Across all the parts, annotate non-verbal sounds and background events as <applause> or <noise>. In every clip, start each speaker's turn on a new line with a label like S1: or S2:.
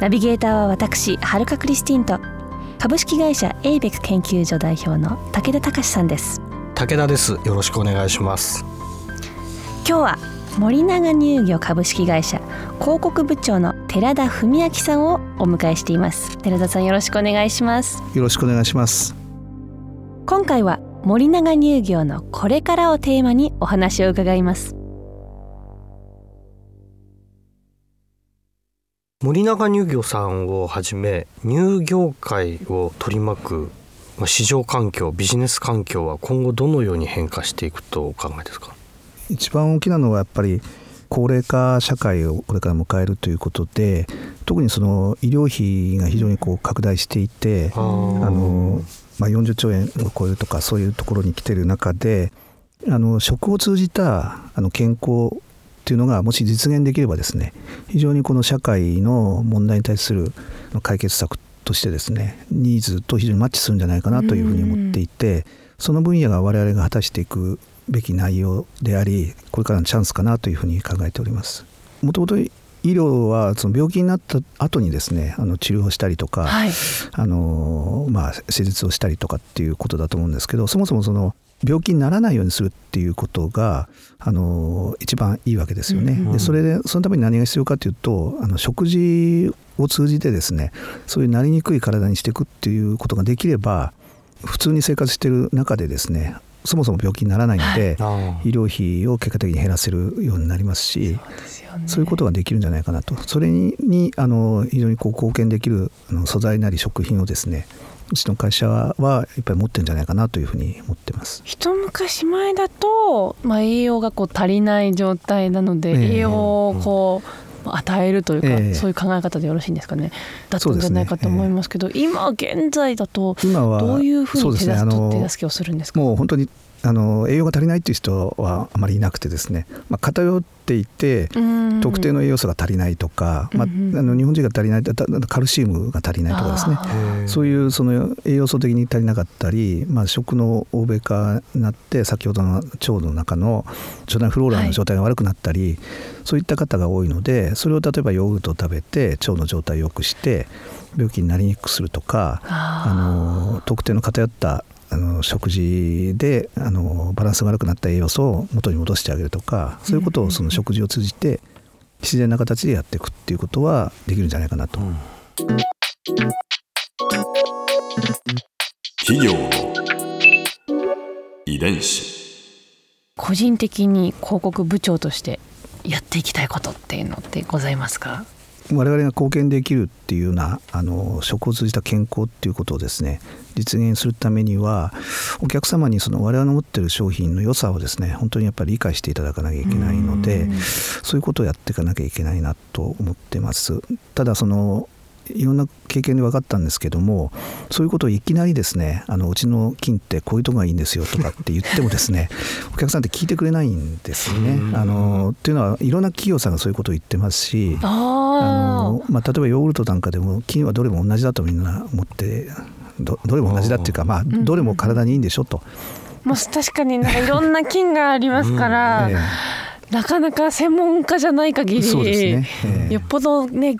S1: ナビゲーターは私はるかクリスティンと株式会社エイベック研究所代表の武田隆さんです。
S2: 武田です。よろしくお願いします。
S1: 今日は森永乳業株式会社広告部長の寺田文明さんをお迎えしています。寺田さんよろしくお願いします。
S3: よろしくお願いします。
S1: 今回は森永乳業のこれからをテーマにお話を伺います
S2: 森永乳業さんをはじめ乳業界を取り巻くまあ市場環境ビジネス環境は今後どのように変化していくとお考えですか？
S3: 一番大きなのはやっぱり高齢化社会をこれから迎えるということで特にその医療費が非常にこう拡大していてあの、まあ、40兆円を超えるとかそういうところに来てる中であの食を通じたあの健康っていうのがもし実現できればですね非常にこの社会の問題に対する解決策としてですねニーズと非常にマッチするんじゃないかなというふうに思っていてその分野が我々が果たしていくべき内容でありこれからのチャンスかなというふうに考えております。もともと医療はその病気になった後にですねあの治療をしたりとか、
S1: はい
S3: あのまあ、手術をしたりとかっていうことだと思うんですけどそもそもその病気にならないようにするっていうことがあの一番いいわけですよね。でそれでそのために何が必要かというとあの食事を通じてですねそういうなりにくい体にしていくっていうことができれば普通に生活している中でですねそもそも病気にならないので、
S2: あ
S3: 医療費を結果的に減らせるようになりますしそういうことができるんじゃないかなと。それににあの非常にこう貢献できるあの素材なり食品をですねうちの会社はやっぱり持ってるんじゃないかなというふうに思ってます。
S1: 一昔前だと、まあ、栄養がこう足りない状態なので、
S3: ええ。
S1: 栄養をこう、与えるというか、
S3: ええ。
S1: そういう考え方でよろしいんですかね。だった
S3: ん
S1: じゃないかと思いますけど、今現在だと
S3: 今は
S1: どういうふうに手助,、けをするんですか？
S3: もう本当にあの栄養が足りないっていう人はあまりいなくてですね、まあ、偏っていて
S1: うん。
S3: 特定の栄養素が足りないとか、まあ、あの日本人が足りないカルシウムが足りないとかですね。そういうその栄養素的に足りなかったり、まあ、食の欧米化になって先ほどの腸の中の腸内フローラの状態が悪くなったり、そういった方が多いのでそれを例えばヨーグルトを食べて腸の状態を良くして病気になりにくくするとか
S1: あ
S3: あの特定の偏ったあの食事であのバランスが悪くなった栄養素を元に戻してあげるとかそういうことをその食事を通じて自然な形でやっていくっていうことはできるんじゃないかなと。
S4: 企業の遺伝子。
S1: 個人的に広告部長としてやっていきたいことっていうのってございますか？
S3: 我々が貢献できるっていうようなあの食を通じた健康っていうことをですね実現するためにはお客様にその我々の持ってる商品の良さをですね本当にやっぱり理解していただかなきゃいけないので
S1: うん
S3: そういうことをやっていかなきゃいけないなと思ってます。ただそのいろんな経験で分かったんですけどもそういうことをいきなりですねあのうちの金ってこういうとこがいいんですよとかって言ってもですね <laughs> お客さんって聞いてくれないんですよね。あのっていうのはいろんな企業さんがそういうことを言ってますしあ
S1: あ
S3: のまあ、例えばヨーグルトなんかでも菌はどれも同じだとみんな思ってどどれも同じだっていうか、まあ、
S1: ん
S3: どれも体にいいんでしょと。
S1: もう確かになんかいろんな菌がありますから、
S3: え
S1: なかなか専門家じゃない限り
S3: ね。ええ。
S1: よっぽどね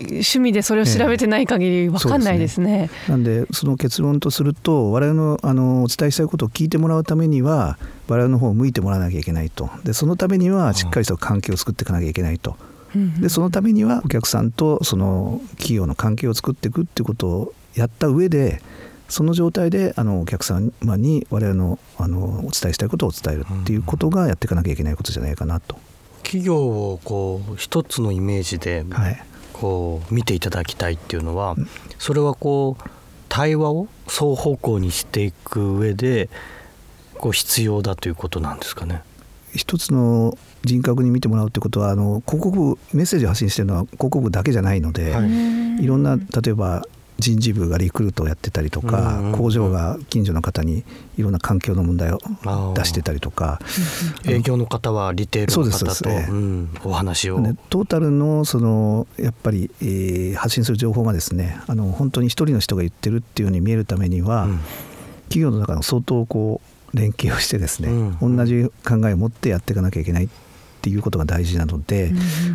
S1: 趣味でそれを調べてない限りわかんないですね。
S3: なんでその結論とすると我々のあのお伝えしたいことを聞いてもらうためには我々の方を向いてもらわなきゃいけないと。でそのためにはしっかりした関係を作っていかなきゃいけないと
S1: うん。
S3: でそのためにはお客さんとその企業の関係を作っていくっていうことをやった上でその状態であのお客様に我々のあのお伝えしたいことを伝えるっていうことがやっていかなきゃいけないことじゃないかなと。
S2: 企業をこう一つのイメージで
S3: はい
S2: こう見ていただきたいっていうのはそれはこう対話を双方向にしていく上でこう必要だということなんですかね？
S3: 一つの人格に見てもらうってことはあの広告メッセージを発信してるのは広告だけじゃないので、
S2: はい
S3: いろんな例えば人事部がリクルートをやってたりとか、
S2: うんうんうん。
S3: 工場が近所の方にいろんな環境の問題を出してたりとか、
S2: 営業の方はリテールの方と、
S3: ですそう
S2: ん。お話を、
S3: ねトータルのそのやっぱり、えー発信する情報がですねあの本当に一人の人が言ってるっていうように見えるためには、
S2: うん。
S3: 企業の中の相当こう連携をしてですね、
S2: うん
S3: 同じ考えを持ってやっていかなきゃいけない。っていうことが大事なので、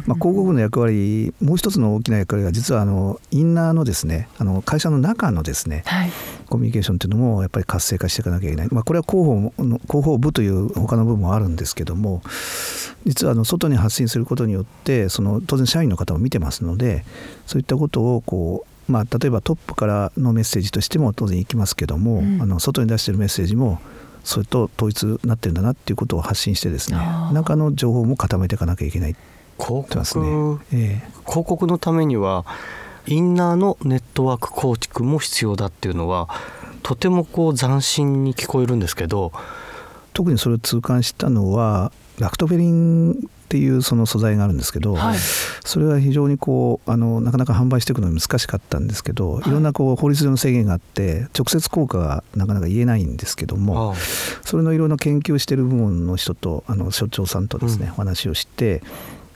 S3: まあ、広告の役割もう一つの大きな役割が実はあのインナーのですねあの会社の中のですね
S1: はい。
S3: コミュニケーションっていうのもやっぱり活性化していかなきゃいけない、まあ、これは広報の広報部という他の部分もあるんですけども実はあの外に発信することによってその当然社員の方も見てますのでそういったことをこう、まあ、例えばトップからのメッセージとしても当然いきますけども、
S1: うん。
S3: あの外に出してるメッセージもそれと統一になってるんだなっていうことを発信してですね中の情報も固めていかなきゃいけない
S2: 広告、
S3: ね。ええ。
S2: 広告のためにはインナーのネットワーク構築も必要だっていうのはとてもこう斬新に聞こえるんですけど、
S3: 特にそれを痛感したのはラクトフェリンっていうその素材があるんですけど、
S1: はい。
S3: それは非常にこうあのなかなか販売していくのが難しかったんですけど、い、ろんなこう法律上の制限があって直接効果がなかなか言えないんですけども
S2: あ
S3: それのいろんな研究してる部門の人とあの所長さんとですね、
S2: うん。
S3: お話をして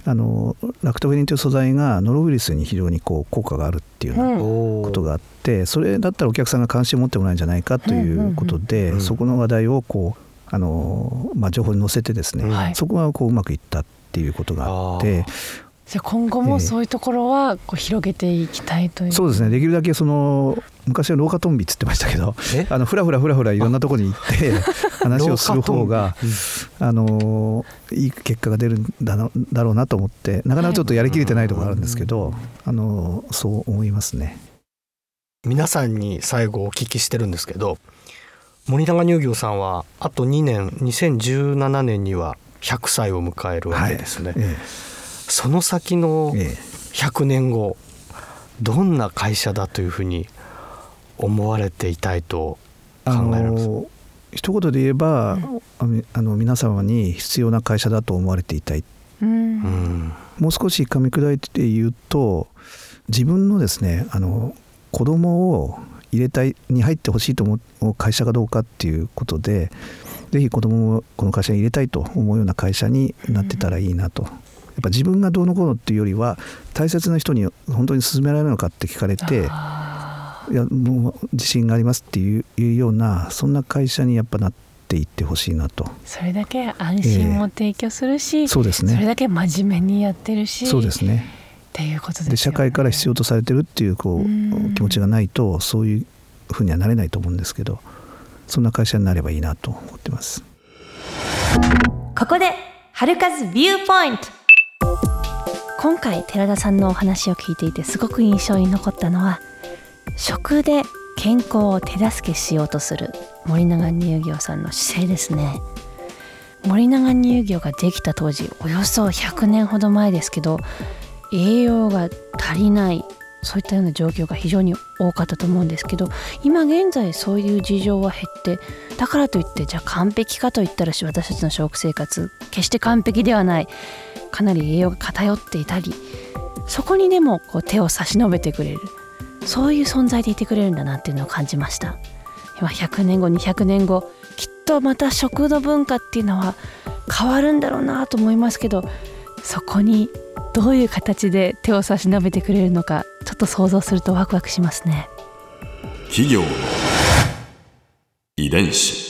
S3: あのラクトフェリンという素材がノロウイルスに非常にこう効果があるっていうようなことがあってそれだったらお客さんが関心を持ってもらえるんじゃないかということで、そこの話題をこうあの、まあ、情報に載せてですね、
S2: はい。
S3: そこがこううまくいったっていうことがあって
S1: じゃあ今後もそういうところはこう広げていきたいという、
S3: そうですね。できるだけその昔は廊下トンビっつってましたけど
S2: え？
S3: あのふらふらふらふらいろんなところに行って <laughs> 話をする方があのいい結果が出るんだなだろうなと思ってなかなかちょっとやりきれてないところあるんですけど、あのそう思いますね。
S2: 皆さんに最後お聞きしてるんですけど森永乳業さんはあと2年2017年には100歳を迎えるわけですね、
S3: え
S2: その先の
S3: ええ。え
S2: 100年後どんな会社だというふうに思われていたいと考
S3: あ
S2: えられます？
S3: 一言で言えば、あの皆様に必要な会社だと思われていたい。
S1: うん
S2: うん。
S3: もう少し噛み砕いて言うと自分のですねあの子供を入れたいに入ってほしいと思う会社かどうかっていうことでぜひ子供をこの会社に入れたいと思うような会社になってたらいいなと。やっぱ自分がどうのこうのっていうよりは大切な人に本当に勧められるのかって聞かれて
S1: あ
S3: いやもう自信がありますっていうようなそんな会社にやっぱなっていってほしいなと。
S1: ーそれだけ安心も提供するし、
S3: そうです
S1: それ
S3: ね
S1: だけ真面目にやってるし
S3: そうですね
S1: っていうことですよね。
S3: で社会から必要とされてるっていうこ
S1: うん。
S3: う気持ちがないとそういうふうにはなれないと思うんですけどそんな会社になればいいなと思ってます。
S1: ここで春風ビューポイント今回寺田さんのお話を聞いていてすごく印象に残ったのは食で健康を手助けしようとする森永乳業さんの姿勢ですね。森永乳業ができた当時およそ100年ほど前ですけど栄養が足りないそういったような状況が非常に多かったと思うんですけど今現在そういう事情は減ってだからといってじゃあ完璧かといったらし私たちの食生活決して完璧ではない。かなり栄養が偏っていたりそこにでもこう手を差し伸べてくれる。そういう存在でいてくれるんだなっていうのを感じました。今100年後200年後きっとまた食の文化っていうのは変わるんだろうなと思いますけどそこにどういう形で手を差し伸べてくれるのかちょっと想像するとワクワクしますね。
S4: 企業の遺伝子。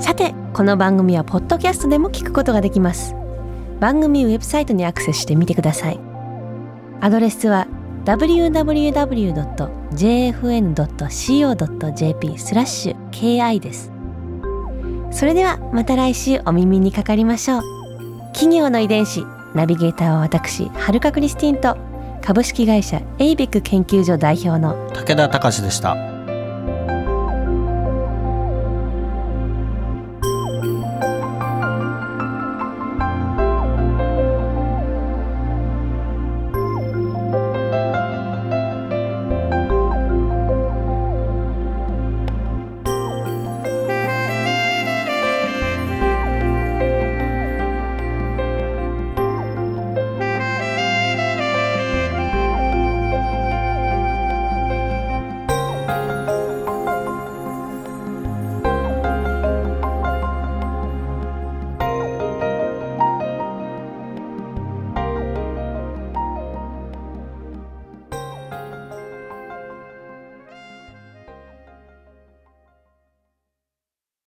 S1: さてこの番組はポッドキャストでも聞くことができます。番組ウェブサイトにアクセスしてみてください。アドレスは www.jfn.co.jp スラッシュ ki です。それではまた来週お耳にかかりましょう。企業の遺伝子ナビゲーターは私はるかクリスティンと株式会社エイベック研究所代表の
S2: 武田隆でした。